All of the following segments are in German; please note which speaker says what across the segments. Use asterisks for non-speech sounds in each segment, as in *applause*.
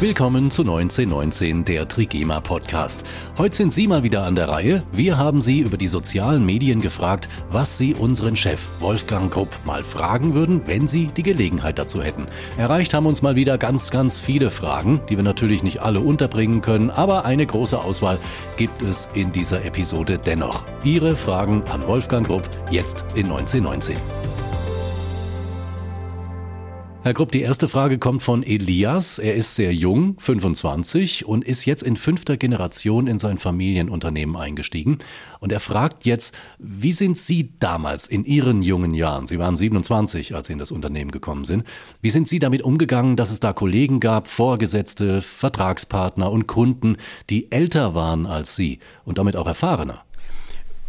Speaker 1: Willkommen zu 1919, der Trigema Podcast. Heute sind Sie mal wieder an der Reihe. Wir haben Sie über die sozialen Medien gefragt, was Sie unseren Chef Wolfgang Grupp mal fragen würden, wenn Sie die Gelegenheit dazu hätten. Erreicht haben uns mal wieder ganz, ganz viele Fragen, die wir natürlich nicht alle unterbringen können, aber eine große Auswahl gibt es in dieser Episode dennoch. Ihre Fragen an Wolfgang Grupp jetzt in 1919. Herr Grupp, die erste Frage kommt von Elias. Er ist sehr jung, 25 und ist jetzt in fünfter Generation in sein Familienunternehmen eingestiegen. Und er fragt jetzt, wie sind Sie damals in Ihren jungen Jahren, Sie waren 27, als Sie in das Unternehmen gekommen sind, wie sind Sie damit umgegangen, dass es da Kollegen gab, Vorgesetzte, Vertragspartner und Kunden, die älter waren als Sie und damit auch erfahrener?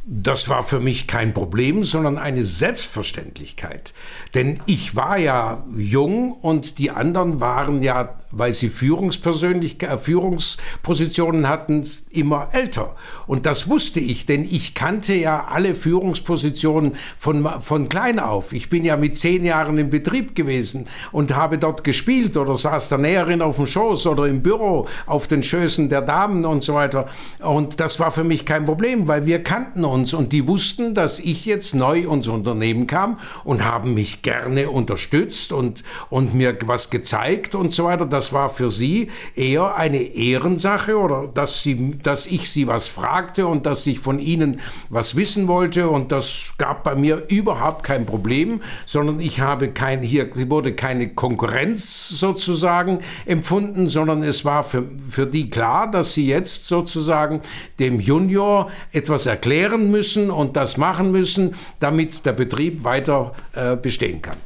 Speaker 2: Das war für mich kein Problem, sondern eine Selbstverständlichkeit. Denn ich war ja jung und die anderen waren ja, weil sie Führungspersönlichkeit, Führungspositionen hatten, immer älter. Und das wusste ich, denn ich kannte ja alle Führungspositionen von, von klein auf. Ich bin ja mit zehn Jahren im Betrieb gewesen und habe dort gespielt oder saß der Näherin auf dem Schoß oder im Büro auf den Schößen der Damen und so weiter. Und das war für mich kein Problem, weil wir kannten uns und die wussten, dass ich jetzt neu ins Unternehmen kam und haben mich gerne unterstützt und, und mir was gezeigt und so weiter. Das war für sie eher eine Ehrensache oder dass, sie, dass ich sie was fragte und dass ich von ihnen was wissen wollte und das gab bei mir überhaupt kein Problem, sondern ich habe kein, hier wurde keine Konkurrenz sozusagen empfunden, sondern es war für, für die klar, dass sie jetzt sozusagen dem Junior etwas erklären lernen müssen und das machen müssen, damit der Betrieb weiter äh, bestehen kann.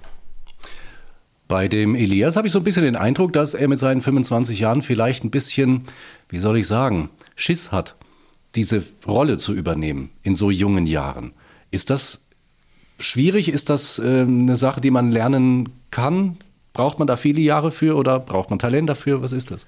Speaker 1: Bei dem Elias habe ich so ein bisschen den Eindruck, dass er mit seinen 25 Jahren vielleicht ein bisschen, wie soll ich sagen, Schiss hat, diese Rolle zu übernehmen in so jungen Jahren. Ist das schwierig? Ist das äh, eine Sache, die man lernen kann? Braucht man da viele Jahre für oder braucht man Talent dafür? Was ist das?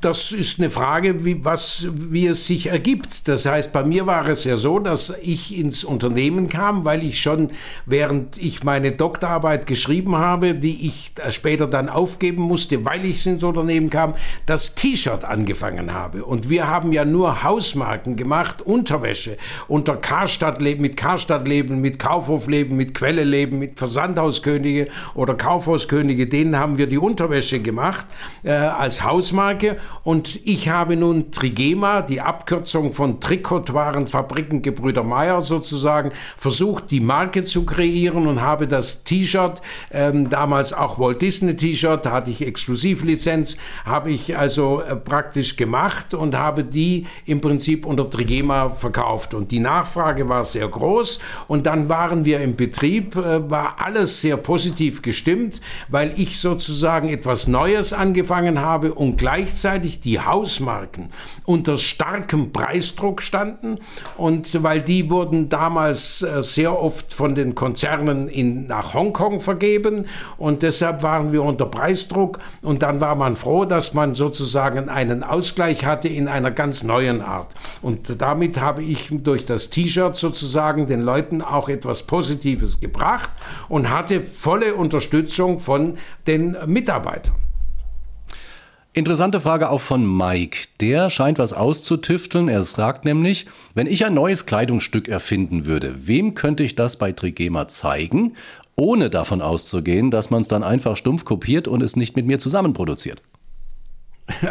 Speaker 2: Das ist eine Frage, wie, was, wie es sich ergibt. Das heißt, bei mir war es ja so, dass ich ins Unternehmen kam, weil ich schon, während ich meine Doktorarbeit geschrieben habe, die ich später dann aufgeben musste, weil ich ins Unternehmen kam, das T-Shirt angefangen habe. Und wir haben ja nur Hausmarken gemacht, Unterwäsche, unter Karstadt leben, mit Karstadt leben, mit Kaufhof leben, mit Quelle leben, mit Versandhauskönige oder Kaufhauskönige denen haben wir die Unterwäsche gemacht äh, als Hausmarke. Und ich habe nun Trigema, die Abkürzung von Trikotwarenfabriken Gebrüder Meyer sozusagen, versucht, die Marke zu kreieren und habe das T-Shirt, ähm, damals auch Walt Disney T-Shirt, da hatte ich Exklusivlizenz, habe ich also äh, praktisch gemacht und habe die im Prinzip unter Trigema verkauft. Und die Nachfrage war sehr groß und dann waren wir im Betrieb, äh, war alles sehr positiv gestimmt, weil ich sozusagen etwas Neues angefangen habe und gleichzeitig die Hausmarken unter starkem Preisdruck standen und weil die wurden damals äh, sehr oft von den Konzernen in, nach Hongkong vergeben und deshalb waren wir unter Preisdruck und dann war man froh, dass man sozusagen einen Ausgleich hatte in einer ganz neuen Art. Und damit habe ich durch das T-Shirt sozusagen den Leuten auch etwas Positives gebracht und hatte volle Unterstützung von den Mitarbeitern.
Speaker 1: Interessante Frage auch von Mike. Der scheint was auszutüfteln. Er sagt nämlich, wenn ich ein neues Kleidungsstück erfinden würde, wem könnte ich das bei Trigema zeigen, ohne davon auszugehen, dass man es dann einfach stumpf kopiert und es nicht mit mir zusammen produziert?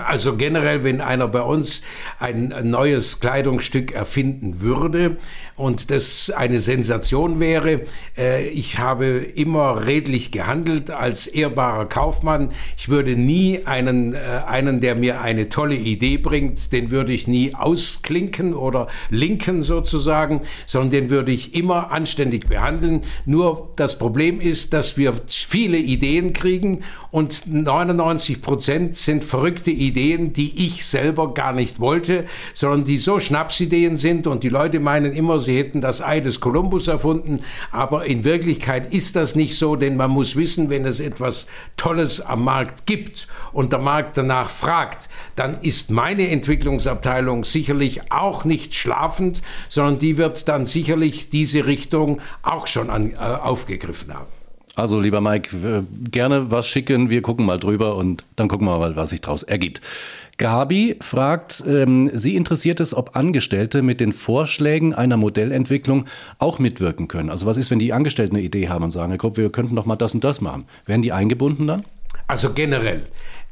Speaker 2: Also generell, wenn einer bei uns ein neues Kleidungsstück erfinden würde und das eine Sensation wäre, äh, ich habe immer redlich gehandelt als ehrbarer Kaufmann. Ich würde nie einen, äh, einen, der mir eine tolle Idee bringt, den würde ich nie ausklinken oder linken sozusagen, sondern den würde ich immer anständig behandeln. Nur das Problem ist, dass wir viele Ideen kriegen und 99 Prozent sind verrückt verrückte Ideen, die ich selber gar nicht wollte, sondern die so Schnapsideen sind und die Leute meinen immer, sie hätten das Ei des Kolumbus erfunden, aber in Wirklichkeit ist das nicht so, denn man muss wissen, wenn es etwas Tolles am Markt gibt und der Markt danach fragt, dann ist meine Entwicklungsabteilung sicherlich auch nicht schlafend, sondern die wird dann sicherlich diese Richtung auch schon an, äh, aufgegriffen haben.
Speaker 1: Also, lieber Mike, gerne was schicken. Wir gucken mal drüber und dann gucken wir mal, was sich daraus ergibt. Gabi fragt, ähm, sie interessiert es, ob Angestellte mit den Vorschlägen einer Modellentwicklung auch mitwirken können. Also was ist, wenn die Angestellten eine Idee haben und sagen, Kopp, wir könnten doch mal das und das machen. Werden die eingebunden dann?
Speaker 2: Also generell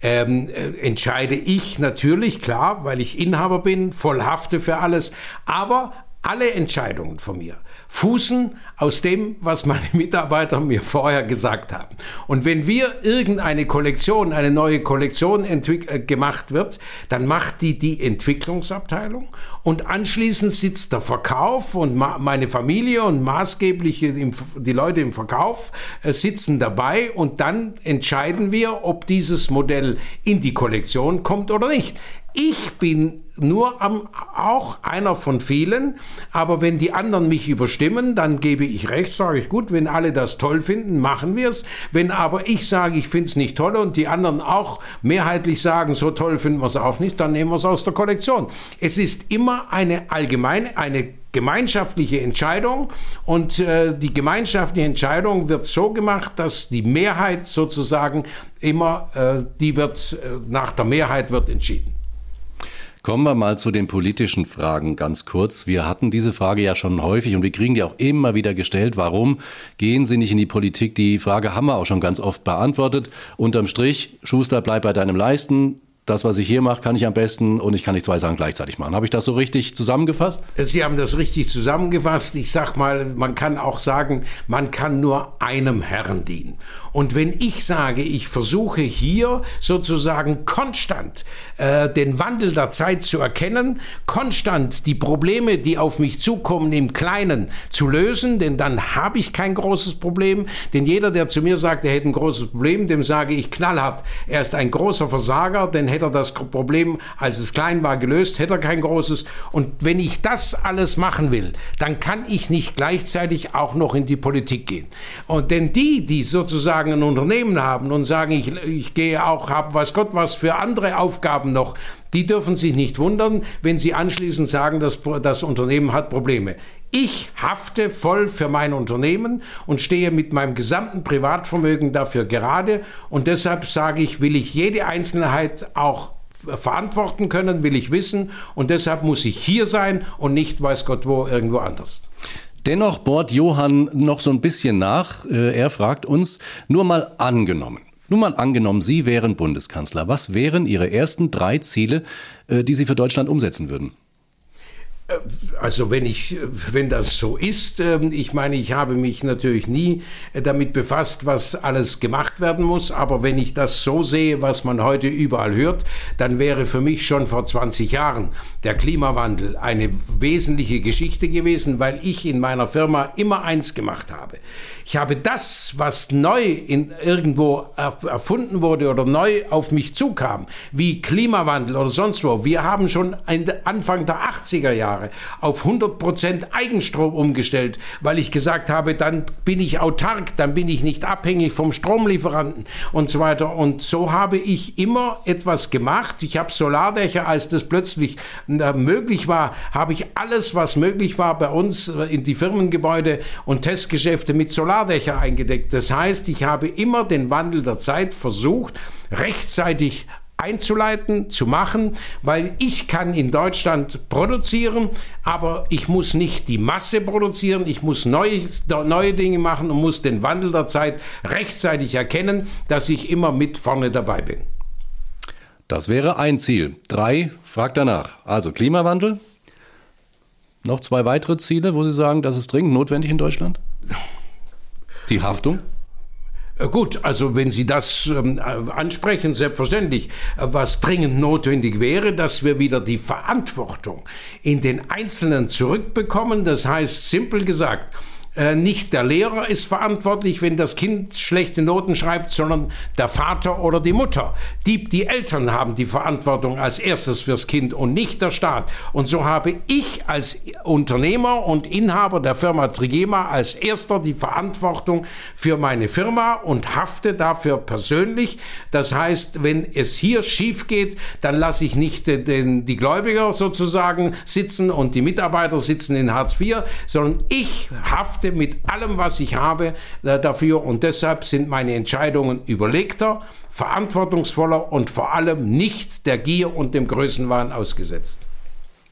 Speaker 2: ähm, äh, entscheide ich natürlich, klar, weil ich Inhaber bin, voll hafte für alles, aber alle Entscheidungen von mir fußen aus dem, was meine *laughs* Mitarbeiter mir vorher gesagt haben. Und wenn wir irgendeine Kollektion, eine neue Kollektion äh, gemacht wird, dann macht die die Entwicklungsabteilung und anschließend sitzt der Verkauf und meine Familie und maßgeblich die Leute im Verkauf äh, sitzen dabei und dann entscheiden wir, ob dieses Modell in die Kollektion kommt oder nicht. Ich bin nur am, auch einer von vielen, aber wenn die anderen mich überstimmen, dann gebe ich recht, sage ich gut, wenn alle das toll finden, machen wir es. Wenn aber ich sage, ich finde es nicht toll und die anderen auch mehrheitlich sagen, so toll finden wir es auch nicht, dann nehmen wir es aus der Kollektion. Es ist immer eine allgemeine, eine gemeinschaftliche Entscheidung und äh, die gemeinschaftliche Entscheidung wird so gemacht, dass die Mehrheit sozusagen immer, äh, die wird, äh, nach der Mehrheit wird entschieden.
Speaker 1: Kommen wir mal zu den politischen Fragen ganz kurz. Wir hatten diese Frage ja schon häufig und wir kriegen die auch immer wieder gestellt. Warum gehen Sie nicht in die Politik? Die Frage haben wir auch schon ganz oft beantwortet. Unterm Strich, Schuster, bleib bei deinem Leisten das, was ich hier mache, kann ich am besten und ich kann nicht zwei Sachen gleichzeitig machen. Habe ich das so richtig zusammengefasst?
Speaker 2: Sie haben das richtig zusammengefasst. Ich sag mal, man kann auch sagen, man kann nur einem Herrn dienen. Und wenn ich sage, ich versuche hier sozusagen konstant äh, den Wandel der Zeit zu erkennen, konstant die Probleme, die auf mich zukommen, im Kleinen zu lösen, denn dann habe ich kein großes Problem. Denn jeder, der zu mir sagt, er hätte ein großes Problem, dem sage ich knallhart, er ist ein großer Versager, denn hätte er das Problem, als es klein war, gelöst, hätte er kein großes. Und wenn ich das alles machen will, dann kann ich nicht gleichzeitig auch noch in die Politik gehen. Und denn die, die sozusagen ein Unternehmen haben und sagen, ich, ich gehe auch, habe was Gott was für andere Aufgaben noch, die dürfen sich nicht wundern, wenn sie anschließend sagen, dass das Unternehmen hat Probleme. Ich hafte voll für mein Unternehmen und stehe mit meinem gesamten Privatvermögen dafür gerade. Und deshalb sage ich, will ich jede Einzelheit auch verantworten können, will ich wissen. Und deshalb muss ich hier sein und nicht weiß Gott wo irgendwo anders.
Speaker 1: Dennoch bohrt Johann noch so ein bisschen nach. Äh, er fragt uns, nur mal angenommen. Nur mal angenommen, Sie wären Bundeskanzler. Was wären Ihre ersten drei Ziele, äh, die Sie für Deutschland umsetzen würden?
Speaker 2: Äh, also wenn ich, wenn das so ist, ähm, ich meine, ich habe mich natürlich nie äh, damit befasst, was alles gemacht werden muss, aber wenn ich das so sehe, was man heute überall hört, dann wäre für mich schon vor 20 Jahren der Klimawandel eine wesentliche Geschichte gewesen, weil ich in meiner Firma immer eins gemacht habe. Ich habe das, was neu in irgendwo erfunden wurde oder neu auf mich zukam, wie Klimawandel oder sonst wo. Wir haben schon Anfang der 80er Jahre auf 100 Prozent Eigenstrom umgestellt, weil ich gesagt habe, dann bin ich autark, dann bin ich nicht abhängig vom Stromlieferanten und so weiter. Und so habe ich immer etwas gemacht. Ich habe Solardächer, als das plötzlich äh, möglich war, habe ich alles, was möglich war, bei uns in die Firmengebäude und Testgeschäfte mit Solar Solardächer eingedeckt. Das heißt, ich habe immer den Wandel der Zeit versucht, rechtzeitig einzuleiten, zu machen, weil ich kann in Deutschland produzieren, aber ich muss nicht die Masse produzieren, ich muss neue, neue Dinge machen und muss den Wandel der Zeit rechtzeitig erkennen, dass ich immer mit vorne dabei bin.
Speaker 1: Das wäre ein Ziel. Drei, fragt danach. Also Klimawandel. Noch zwei weitere Ziele, wo Sie sagen, das ist dringend notwendig in Deutschland? Die Haftung?
Speaker 2: Äh, gut, also wenn Sie das ähm, äh, ansprechen, selbstverständlich. Äh, was dringend notwendig wäre, dass wir wieder die Verantwortung in den Einzelnen zurückbekommen. Das heißt, simpel gesagt, nicht der Lehrer ist verantwortlich, wenn das Kind schlechte Noten schreibt, sondern der Vater oder die Mutter. Die, die Eltern haben die Verantwortung als erstes fürs Kind und nicht der Staat. Und so habe ich als Unternehmer und Inhaber der Firma Trigema als erster die Verantwortung für meine Firma und hafte dafür persönlich. Das heißt, wenn es hier schief geht, dann lasse ich nicht den, die Gläubiger sozusagen sitzen und die Mitarbeiter sitzen in Hartz IV, sondern ich hafte hafte mit allem, was ich habe äh, dafür und deshalb sind meine Entscheidungen überlegter, verantwortungsvoller und vor allem nicht der Gier und dem Größenwahn ausgesetzt.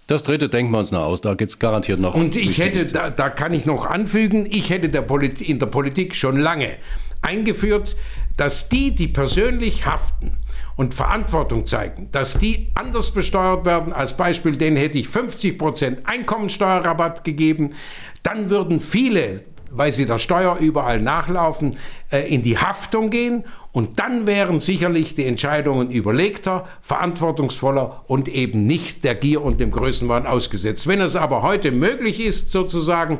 Speaker 1: Das dritte denken wir uns noch aus, da geht es garantiert noch.
Speaker 2: Und ich hätte, da, da, kann ich noch anfügen, ich hätte der in der Politik schon lange eingeführt, dass die, die persönlich haften und Verantwortung zeigen, dass die anders besteuert werden. Als Beispiel, denen hätte ich 50 Prozent Einkommensteuerrabatt gegeben dann würden viele, weil sie der Steuer überall nachlaufen, äh, in die Haftung gehen und dann wären sicherlich die Entscheidungen überlegter, verantwortungsvoller und eben nicht der Gier und dem Größenwahn ausgesetzt. Wenn es aber heute möglich ist, sozusagen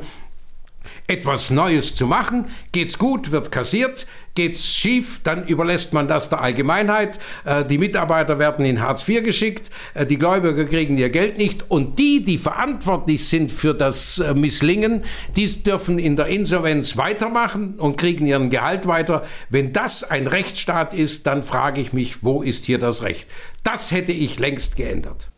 Speaker 2: etwas Neues zu machen. Geht's gut, wird kassiert. Geht's schief, dann überlässt man das der Allgemeinheit. Äh, die Mitarbeiter werden in Hartz IV geschickt. Äh, die Gläubiger kriegen ihr Geld nicht. Und die, die verantwortlich sind für das äh, Misslingen, die dürfen in der Insolvenz weitermachen und kriegen ihren Gehalt weiter. Wenn das ein Rechtsstaat ist, dann frage ich mich, wo ist hier das Recht? Das hätte ich längst geändert.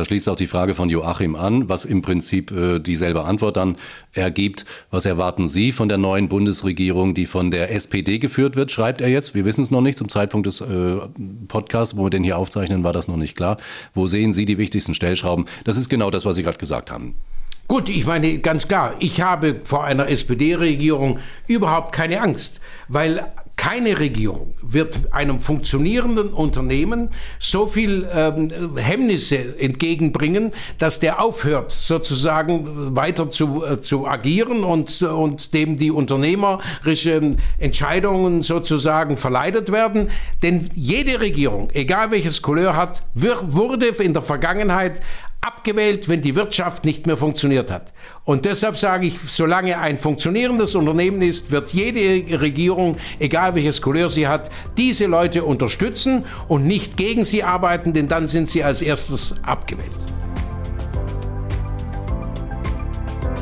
Speaker 1: Da schließt auch die Frage von Joachim an, was im Prinzip äh, dieselbe Antwort dann ergibt. Was erwarten Sie von der neuen Bundesregierung, die von der SPD geführt wird, schreibt er jetzt. Wir wissen es noch nicht. Zum Zeitpunkt des äh, Podcasts, wo wir den hier aufzeichnen, war das noch nicht klar. Wo sehen Sie die wichtigsten Stellschrauben? Das ist genau das, was Sie gerade gesagt haben.
Speaker 2: Gut, ich meine ganz klar, ich habe vor einer SPD-Regierung überhaupt keine Angst, weil keine Regierung wird einem funktionierenden Unternehmen so viel ähm, Hemmnisse entgegenbringen, dass der aufhört, sozusagen weiter zu, äh, zu agieren und, und dem die unternehmerischen Entscheidungen sozusagen verleidet werden. Denn jede Regierung, egal welches Couleur hat, wird, wurde in der Vergangenheit abgewählt, wenn die Wirtschaft nicht mehr funktioniert hat. Und deshalb sage ich, solange ein funktionierendes Unternehmen ist, wird jede Regierung, egal welches Couleur sie hat, diese Leute unterstützen und nicht gegen sie arbeiten, denn dann sind sie als erstes abgewählt.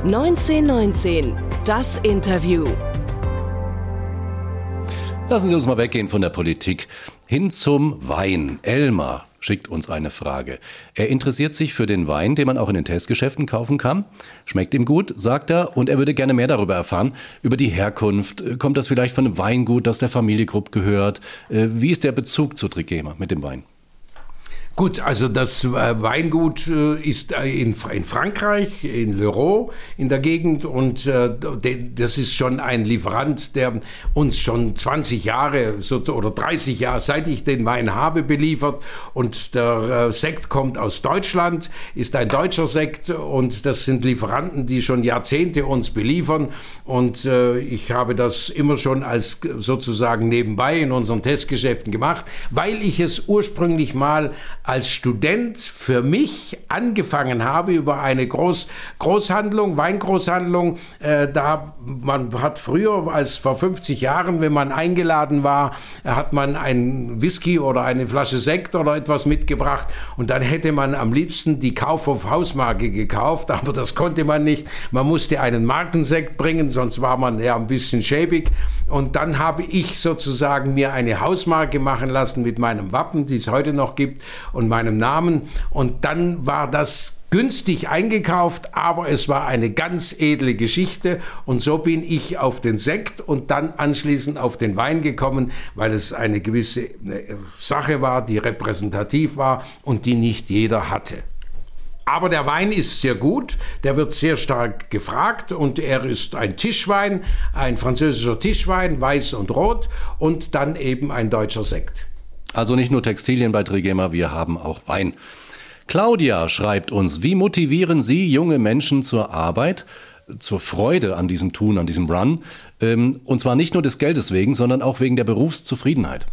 Speaker 3: 1919, das Interview.
Speaker 1: Lassen Sie uns mal weggehen von der Politik hin zum Wein. Elmar schickt uns eine Frage. Er interessiert sich für den Wein, den man auch in den Testgeschäften kaufen kann. Schmeckt ihm gut, sagt er, und er würde gerne mehr darüber erfahren, über die Herkunft. Kommt das vielleicht von einem Weingut, das der Familie Grupp gehört? Äh, wie ist der Bezug zu Trigema mit dem Wein?
Speaker 2: Gut, also das äh, Weingut äh, ist äh, in, Frankreich, in Leroux, in der Gegend und das ist schon ein Lieferant, der uns schon 20 Jahre oder 30 Jahre, seit ich den Wein habe, beliefert. Und der Sekt kommt aus Deutschland, ist ein deutscher Sekt und das sind Lieferanten, die schon Jahrzehnte uns beliefern. Und ich habe das immer schon als sozusagen nebenbei in unseren Testgeschäften gemacht, weil ich es ursprünglich mal als Student für mich angefangen habe über eine Groß, Großhandlung, Weingroßhandlung. Äh, da man hat früher als vor 50 Jahren, wenn man eingeladen war, hat man ein Whisky oder eine Flasche Sekt oder etwas mitgebracht und dann hätte man am liebsten die Kaufhof Hausmarke gekauft, *laughs* aber das konnte man nicht. Man musste einen Markensekt bringen, sonst war man ja ein bisschen schäbig. Und dann habe ich sozusagen mir eine Hausmarke machen lassen mit meinem Wappen, die es heute noch gibt und meinem Namen. Und dann war das günstig eingekauft, aber es war eine ganz edle Geschichte und so bin ich auf den Sekt und dann anschließend auf den Wein gekommen, weil es eine gewisse äh, Sache war, die repräsentativ war und die nicht jeder hatte. Aber der Wein ist sehr gut, der wird sehr stark gefragt und er ist ein Tischwein, ein französischer Tischwein, weiß und rot und dann eben ein deutscher Sekt.
Speaker 1: Also nicht nur Textilien bei Trigema, wir haben auch Wein. Claudia schreibt uns, wie motivieren Sie junge Menschen zur Arbeit, zur Freude an diesem Tun, an diesem Run? Ähm, und zwar nicht nur des Geldes wegen, sondern auch wegen der Berufszufriedenheit.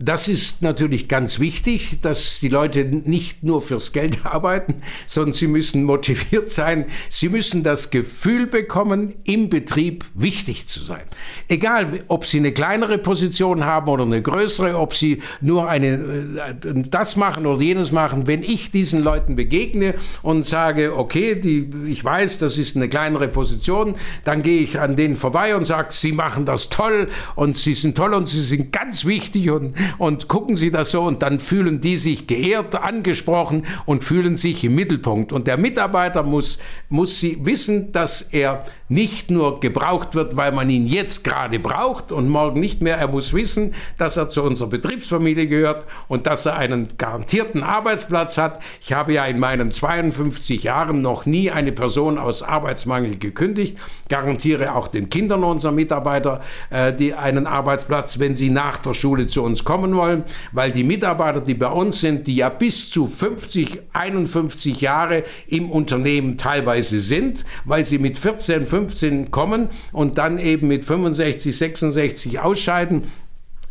Speaker 2: Das ist natürlich ganz wichtig, dass die Leute nicht nur fürs Geld *laughs* arbeiten, sondern sie müssen motiviert sein. Sie müssen das Gefühl bekommen, im Betrieb wichtig zu sein. Egal, ob sie eine kleinere Position haben oder eine größere, ob sie nur eine, äh, das machen oder jenes machen. Wenn ich diesen Leuten begegne und sage, okay, die, ich weiß, das ist eine kleinere Position, dann gehe ich an denen vorbei und sage, sie machen das toll und sie sind toll und sie sind ganz wichtig und und gucken Sie das so und dann fühlen die sich geehrt, angesprochen und fühlen sich im Mittelpunkt. Und der Mitarbeiter muss, muss sie wissen, dass er nicht nur gebraucht wird, weil man ihn jetzt gerade braucht und morgen nicht mehr. Er muss wissen, dass er zu unserer Betriebsfamilie gehört und dass er einen garantierten Arbeitsplatz hat. Ich habe ja in meinen 52 Jahren noch nie eine Person aus Arbeitsmangel gekündigt, garantiere auch den Kindern unserer Mitarbeiter äh, die einen Arbeitsplatz, wenn sie nach der Schule zu uns kommen wollen, weil die Mitarbeiter, die bei uns sind, die ja bis zu 50, 51 Jahre im Unternehmen teilweise sind, weil sie mit 14, 15 15 kommen und dann eben mit 65, 66 ausscheiden.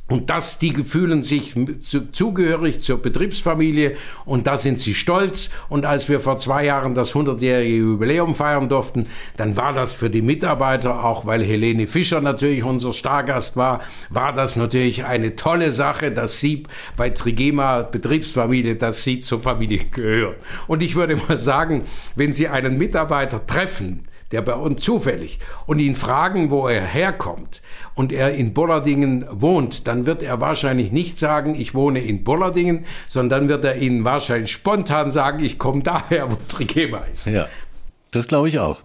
Speaker 2: Und das, die fühlen sich zugehörig zur Betriebsfamilie und da sind sie stolz. Und als wir vor zwei Jahren das 100-jährige Jubiläum feiern durften, dann war das für die Mitarbeiter, auch weil Helene Fischer natürlich unser Stargast war, war das natürlich eine tolle Sache, dass sie bei Trigema Betriebsfamilie, dass sie zur Familie gehören. Und ich würde mal sagen, wenn Sie einen Mitarbeiter treffen, der bei uns zufällig und ihn fragen, wo er herkommt und er in Bollardingen wohnt, dann wird er wahrscheinlich nicht sagen, ich wohne in Bollardingen, sondern dann wird er Ihnen wahrscheinlich spontan sagen, ich komme daher, wo Trigema ist.
Speaker 1: Ja, das glaube ich auch.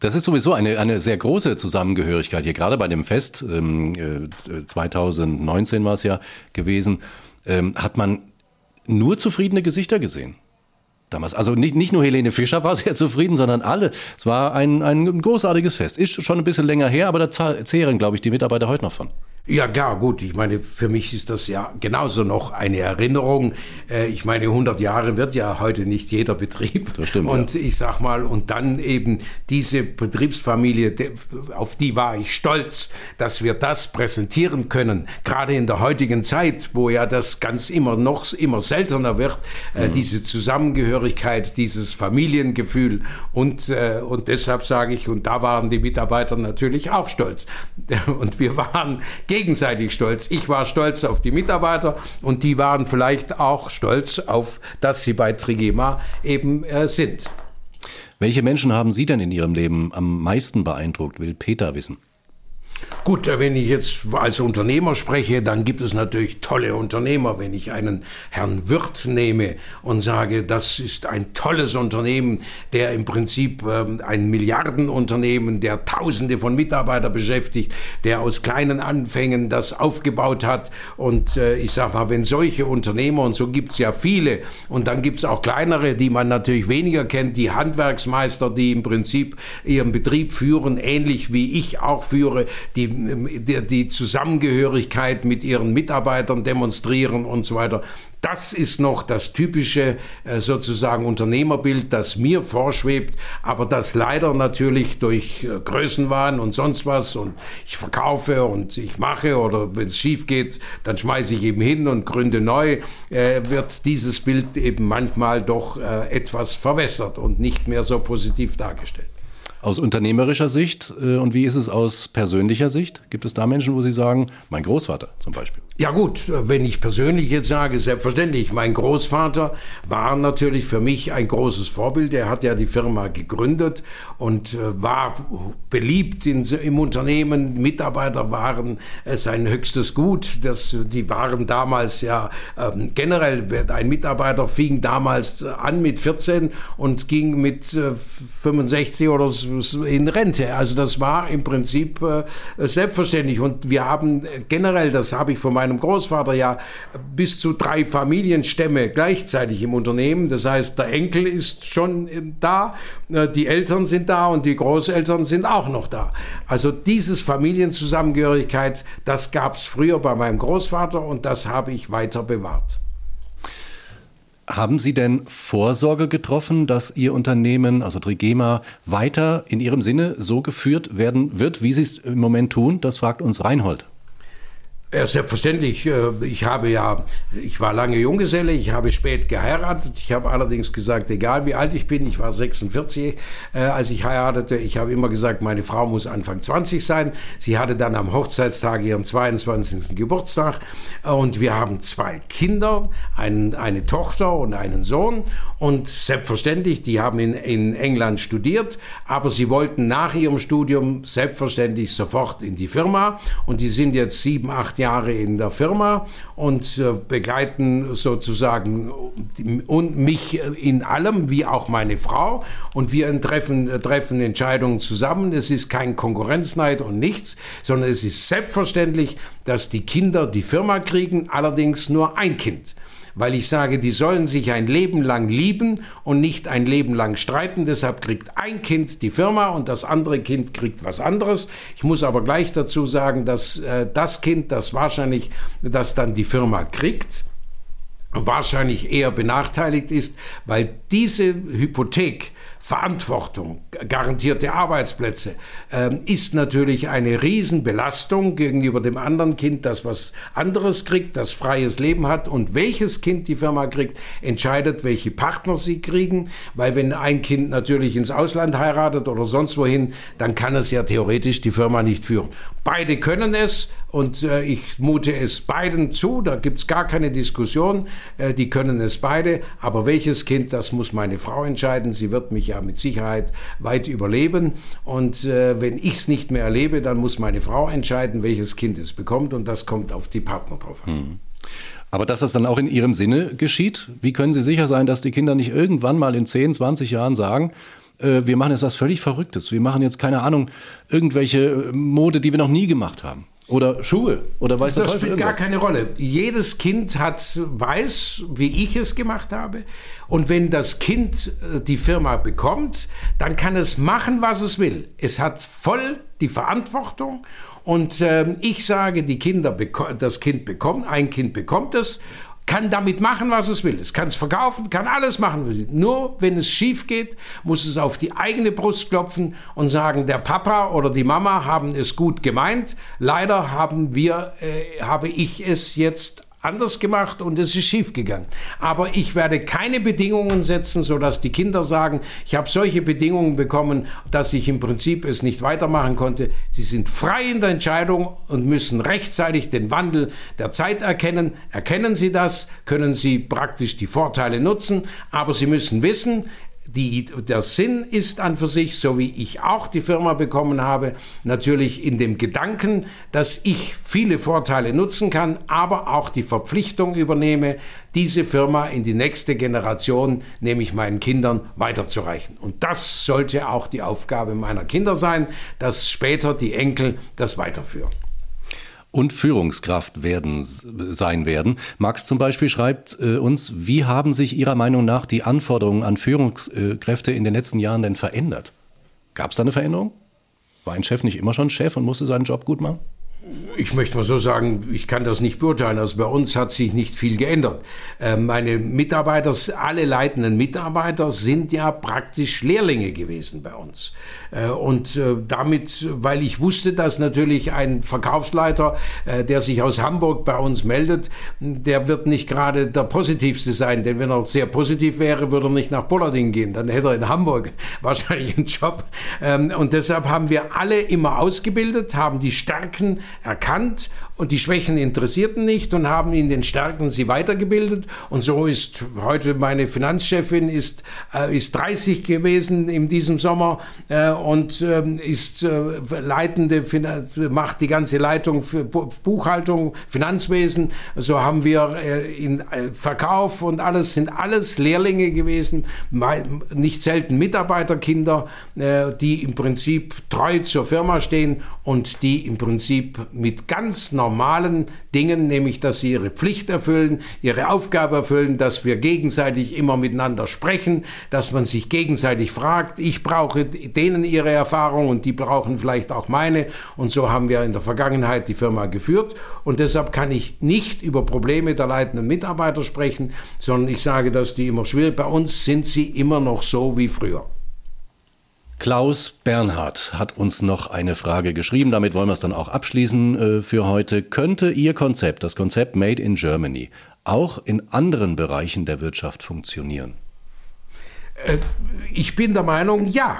Speaker 1: Das ist sowieso eine, eine sehr große Zusammengehörigkeit hier, gerade bei dem Fest, ähm, 2019 war es ja gewesen, ähm, hat man nur zufriedene Gesichter gesehen damals. Also nicht, nicht nur Helene Fischer war *laughs* sehr zufrieden, sondern alle. Es war ein, ein großartiges Fest. Ist schon ein bisschen länger her, aber da zehren, glaube ich, die Mitarbeiter heute noch von.
Speaker 2: Ja, klar, gut. Ich meine, für mich ist das ja genauso noch eine Erinnerung. Äh, ich meine, 100 Jahre wird ja heute nicht jeder Betrieb.
Speaker 1: Das stimmt.
Speaker 2: Und ja. ich sag mal, und dann eben diese Betriebsfamilie, auf die war ich stolz, dass wir das präsentieren können. Gerade in der heutigen Zeit, wo ja das ganz immer noch immer seltener wird, äh, mhm. diese Zusammengehörigkeit, dieses Familiengefühl. Und, äh, und deshalb sage ich, und da waren die Mitarbeiter natürlich auch stolz. *laughs* Und wir waren gegenseitig stolz. Ich war stolz auf die Mitarbeiter und die waren vielleicht auch stolz auf, dass sie bei Trigema eben äh, sind.
Speaker 1: Welche Menschen haben Sie denn in Ihrem Leben am meisten beeindruckt, will Peter wissen.
Speaker 2: Gut, wenn ich jetzt als Unternehmer spreche, dann gibt es natürlich tolle Unternehmer. Wenn ich einen Herrn Wirth nehme und sage, das ist ein tolles Unternehmen, der im Prinzip ähm, ein Milliardenunternehmen, der Tausende von Mitarbeitern beschäftigt, der aus kleinen Anfängen das aufgebaut hat. Und äh, ich sage mal, wenn solche Unternehmer, und so gibt es ja viele, und dann gibt es auch kleinere, die man natürlich weniger kennt, die Handwerksmeister, die im Prinzip ihren Betrieb führen, ähnlich wie ich auch führe, die, die, die Zusammengehörigkeit mit ihren Mitarbeitern demonstrieren und so weiter. Das ist noch das typische äh, sozusagen Unternehmerbild, das mir vorschwebt, aber das leider natürlich durch äh, Größenwahn und sonst was und ich verkaufe und ich mache oder wenn es schief geht, dann schmeiße ich eben hin und gründe neu, äh, wird dieses Bild eben manchmal doch etwas verwässert und nicht mehr so positiv dargestellt.
Speaker 1: Aus unternehmerischer Sicht äh, und wie ist es aus persönlicher Sicht? Gibt es da Menschen, wo Sie sagen, mein Großvater zum Beispiel?
Speaker 2: Ja gut, wenn ich persönlich jetzt sage, selbstverständlich, mein Großvater war natürlich für mich ein großes Vorbild. Er hat ja die Firma gegründet und äh, war beliebt in, im Unternehmen. Mitarbeiter waren äh, sein höchstes Gut. Das, die waren damals ja ähm, generell, ein Mitarbeiter fing damals an mit 14 und ging mit äh, 65 oder so in Rente. Also das war im Prinzip äh, selbstverständlich. Und wir haben generell, das habe ich von meinem Großvater ja bis zu drei Familienstämme gleichzeitig im Unternehmen. Das heißt, der Enkel ist schon da, äh, die Eltern sind da und die Großeltern sind auch noch da. Also dieses Familienzusammengehörigkeit, das gab es früher bei meinem Großvater und das habe ich weiter bewahrt.
Speaker 1: Haben Sie denn Vorsorge getroffen, dass Ihr Unternehmen, also Trigema, weiter in Ihrem Sinne so geführt werden wird, wie Sie es im Moment tun? Das fragt uns Reinhold.
Speaker 2: Ja, selbstverständlich. Äh, ich habe ja, ich war lange Junggeselle, ich habe spät geheiratet. Ich habe allerdings gesagt, egal wie alt ich bin, ich war 46, äh, als ich heiratete. Ich habe immer gesagt, meine Frau muss Anfang 20 sein. Sie hatte dann am Hochzeitstag ihren 22. Geburtstag. Und wir haben zwei Kinder, ein, eine Tochter und einen Sohn. Und selbstverständlich, die haben in, in England studiert, aber sie wollten nach ihrem Studium selbstverständlich sofort in die Firma. Und die sind jetzt sieben, acht Jahre in der Firma und äh, begleiten sozusagen und mich in allem, wie auch meine Frau. Und wir treffen, treffen Entscheidungen zusammen. Es ist kein Konkurrenzneid und nichts, sondern es ist selbstverständlich, dass die Kinder die Firma kriegen, allerdings nur ein Kind weil ich sage, die sollen sich ein Leben lang lieben und nicht ein Leben lang streiten. Deshalb kriegt ein Kind die Firma und das andere Kind kriegt was anderes. Ich muss aber gleich dazu sagen, dass äh, das Kind, das wahrscheinlich, das dann die Firma kriegt, wahrscheinlich eher benachteiligt ist, weil diese Hypothek Verantwortung, garantierte Arbeitsplätze, ähm, ist natürlich eine Riesenbelastung gegenüber dem anderen Kind, das was anderes kriegt, das freies Leben hat. Und welches Kind die Firma kriegt, entscheidet, welche Partner sie kriegen. Weil wenn ein Kind natürlich ins Ausland heiratet oder sonst wohin, dann kann es ja theoretisch die Firma nicht führen. Beide können es und äh, ich mute es beiden zu, da gibt es gar keine Diskussion, äh, die können es beide. Aber welches Kind, das muss meine Frau entscheiden. Sie wird mich ja mit Sicherheit weit überleben. Und äh, wenn ich es nicht mehr erlebe, dann muss meine Frau entscheiden, welches Kind es bekommt. Und das kommt auf die Partner drauf an. Hm.
Speaker 1: Aber dass das dann auch in Ihrem Sinne geschieht, wie können Sie sicher sein, dass die Kinder nicht irgendwann mal in 10, 20 Jahren sagen, äh, wir machen jetzt was völlig Verrücktes. Wir machen jetzt, keine Ahnung, irgendwelche Mode, die wir noch nie gemacht haben. Oder Schuhe oder weiß
Speaker 2: Das spielt gar keine Rolle. Jedes Kind hat weiß, wie ich es gemacht habe. Und wenn das Kind äh, die Firma bekommt, dann kann es machen, was es will. Es hat voll die Verantwortung. Und äh, ich sage, die Kinder, das Kind bekommt, ein Kind bekommt es kann damit machen, was es will. Es kann es verkaufen, kann alles machen, was es will. Nur wenn es schief geht, muss es auf die eigene Brust klopfen und sagen, der Papa oder die Mama haben es gut gemeint. Leider haben wir, äh, habe ich es jetzt anders gemacht und es ist schief gegangen. Aber ich werde keine Bedingungen setzen, sodass die Kinder sagen, ich habe solche Bedingungen bekommen, dass ich im Prinzip es nicht weitermachen konnte. Sie sind frei in der Entscheidung und müssen rechtzeitig den Wandel der Zeit erkennen. Erkennen Sie das, können Sie praktisch die Vorteile nutzen, aber Sie müssen wissen, die, der Sinn ist an für sich, so wie ich auch die Firma bekommen habe, natürlich in dem Gedanken, dass ich viele Vorteile nutzen kann, aber auch die Verpflichtung übernehme, diese Firma in die nächste Generation, nämlich meinen Kindern, weiterzureichen. Und das sollte auch die Aufgabe meiner Kinder sein, dass später die Enkel das weiterführen
Speaker 1: und Führungskraft werden sein werden. Max zum Beispiel schreibt äh, uns, wie haben sich Ihrer Meinung nach die Anforderungen an Führungskräfte in den letzten Jahren denn verändert? Gab es da eine Veränderung? War ein Chef nicht immer schon Chef und musste seinen Job gut machen?
Speaker 2: Ich möchte mal so sagen, ich kann das nicht beurteilen. Also bei uns hat sich nicht viel geändert. Ähm, meine Mitarbeiter, alle leitenden Mitarbeiter sind ja praktisch Lehrlinge gewesen bei uns. Äh, und äh, damit, weil ich wusste, dass natürlich ein Verkaufsleiter, äh, der sich aus Hamburg bei uns meldet, der wird nicht gerade der positivste sein. Denn wenn er sehr positiv wäre, würde er nicht nach Bollarding gehen. Dann hätte er in Hamburg *laughs* wahrscheinlich einen Job. Ähm, und deshalb haben wir alle immer ausgebildet, haben die Stärken erkannt und die Schwächen interessierten nicht und haben in den Stärken sie weitergebildet. Und so ist heute meine Finanzchefin ist, äh, ist 30 gewesen in diesem Sommer äh, und äh, ist äh, leitende, macht die ganze Leitung für Buchhaltung, Finanzwesen. So haben wir äh, in äh, Verkauf und alles sind alles Lehrlinge gewesen, nicht selten Mitarbeiterkinder, die im Prinzip treu zur Firma stehen und die im Prinzip mit ganz normalen normalen Dingen, nämlich dass sie ihre Pflicht erfüllen, ihre Aufgabe erfüllen, dass wir gegenseitig immer miteinander sprechen, dass man sich gegenseitig fragt, ich brauche denen ihre Erfahrung und die brauchen vielleicht auch meine. Und so haben wir in der Vergangenheit die Firma geführt. Und deshalb kann ich nicht über Probleme der leitenden Mitarbeiter sprechen, sondern ich sage, dass die immer schwierig. Bei uns sind sie immer noch so wie früher.
Speaker 1: Klaus Bernhard hat uns noch eine Frage geschrieben. Damit wollen wir es dann auch abschließen äh, für heute. Könnte Ihr Konzept, das Konzept Made in Germany, auch in anderen Bereichen der Wirtschaft funktionieren?
Speaker 2: Äh, ich bin der Meinung, ja.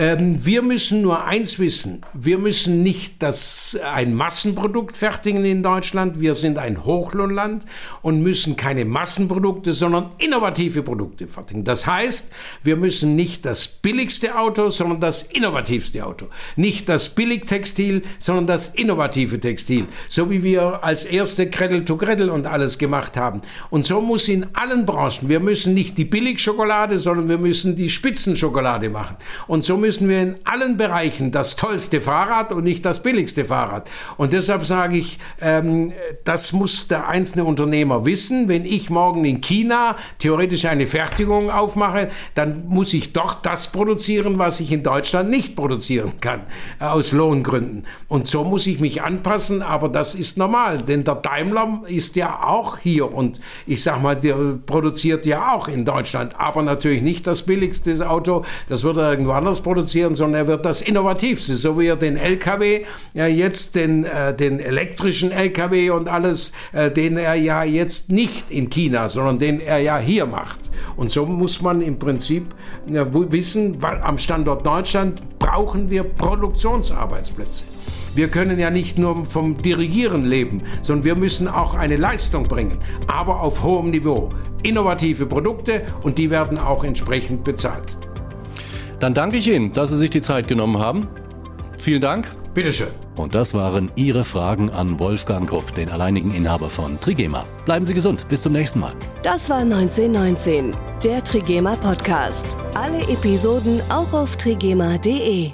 Speaker 2: Ähm, wir müssen nur eins wissen. Wir müssen nicht das, ein Massenprodukt fertigen in Deutschland. Wir sind ein Hochlohnland und müssen keine Massenprodukte, sondern innovative Produkte fertigen. Das heißt, wir müssen nicht das billigste Auto, sondern das innovativste Auto. Nicht das Billigtextil, sondern das innovative Textil. So wie wir als erste Cradle to Cradle und alles gemacht haben. Und so muss in allen Branchen. Wir müssen nicht die Billigschokolade, sondern wir müssen die Spitzenschokolade machen. Und so müssen müssen wir in allen Bereichen das tollste Fahrrad und nicht das billigste Fahrrad. Und deshalb sage ich, ähm, das muss der einzelne Unternehmer wissen. Wenn ich morgen in China theoretisch eine Fertigung aufmache, dann muss ich dort das produzieren, was ich in Deutschland nicht produzieren kann, äh, aus Lohngründen. Und so muss ich mich anpassen, aber das ist normal, denn der Daimler ist ja auch hier und ich sag mal, der produziert ja auch in Deutschland, aber natürlich nicht das billigste Auto, das wird er irgendwo anders produzieren produzieren, sondern er wird das Innovativste, so wie er den LKW, ja jetzt den, äh, den elektrischen LKW und alles, äh, den er ja jetzt nicht in China, sondern den er ja hier macht. Und so muss man im Prinzip ja, wissen, weil am Standort Deutschland brauchen wir Produktionsarbeitsplätze. Wir können ja nicht nur vom Dirigieren leben, sondern wir müssen auch eine Leistung bringen, aber auf hohem Niveau. Innovative Produkte und die werden auch entsprechend bezahlt.
Speaker 1: Dann danke ich Ihnen, dass Sie sich die Zeit genommen haben. Vielen Dank.
Speaker 2: Bitteschön.
Speaker 1: Und das waren Ihre Fragen an Wolfgang Krupp, den alleinigen Inhaber von Trigema. Bleiben Sie gesund. Bis zum nächsten Mal.
Speaker 3: Das war 1919, der Trigema Podcast. Alle Episoden auch auf trigema.de.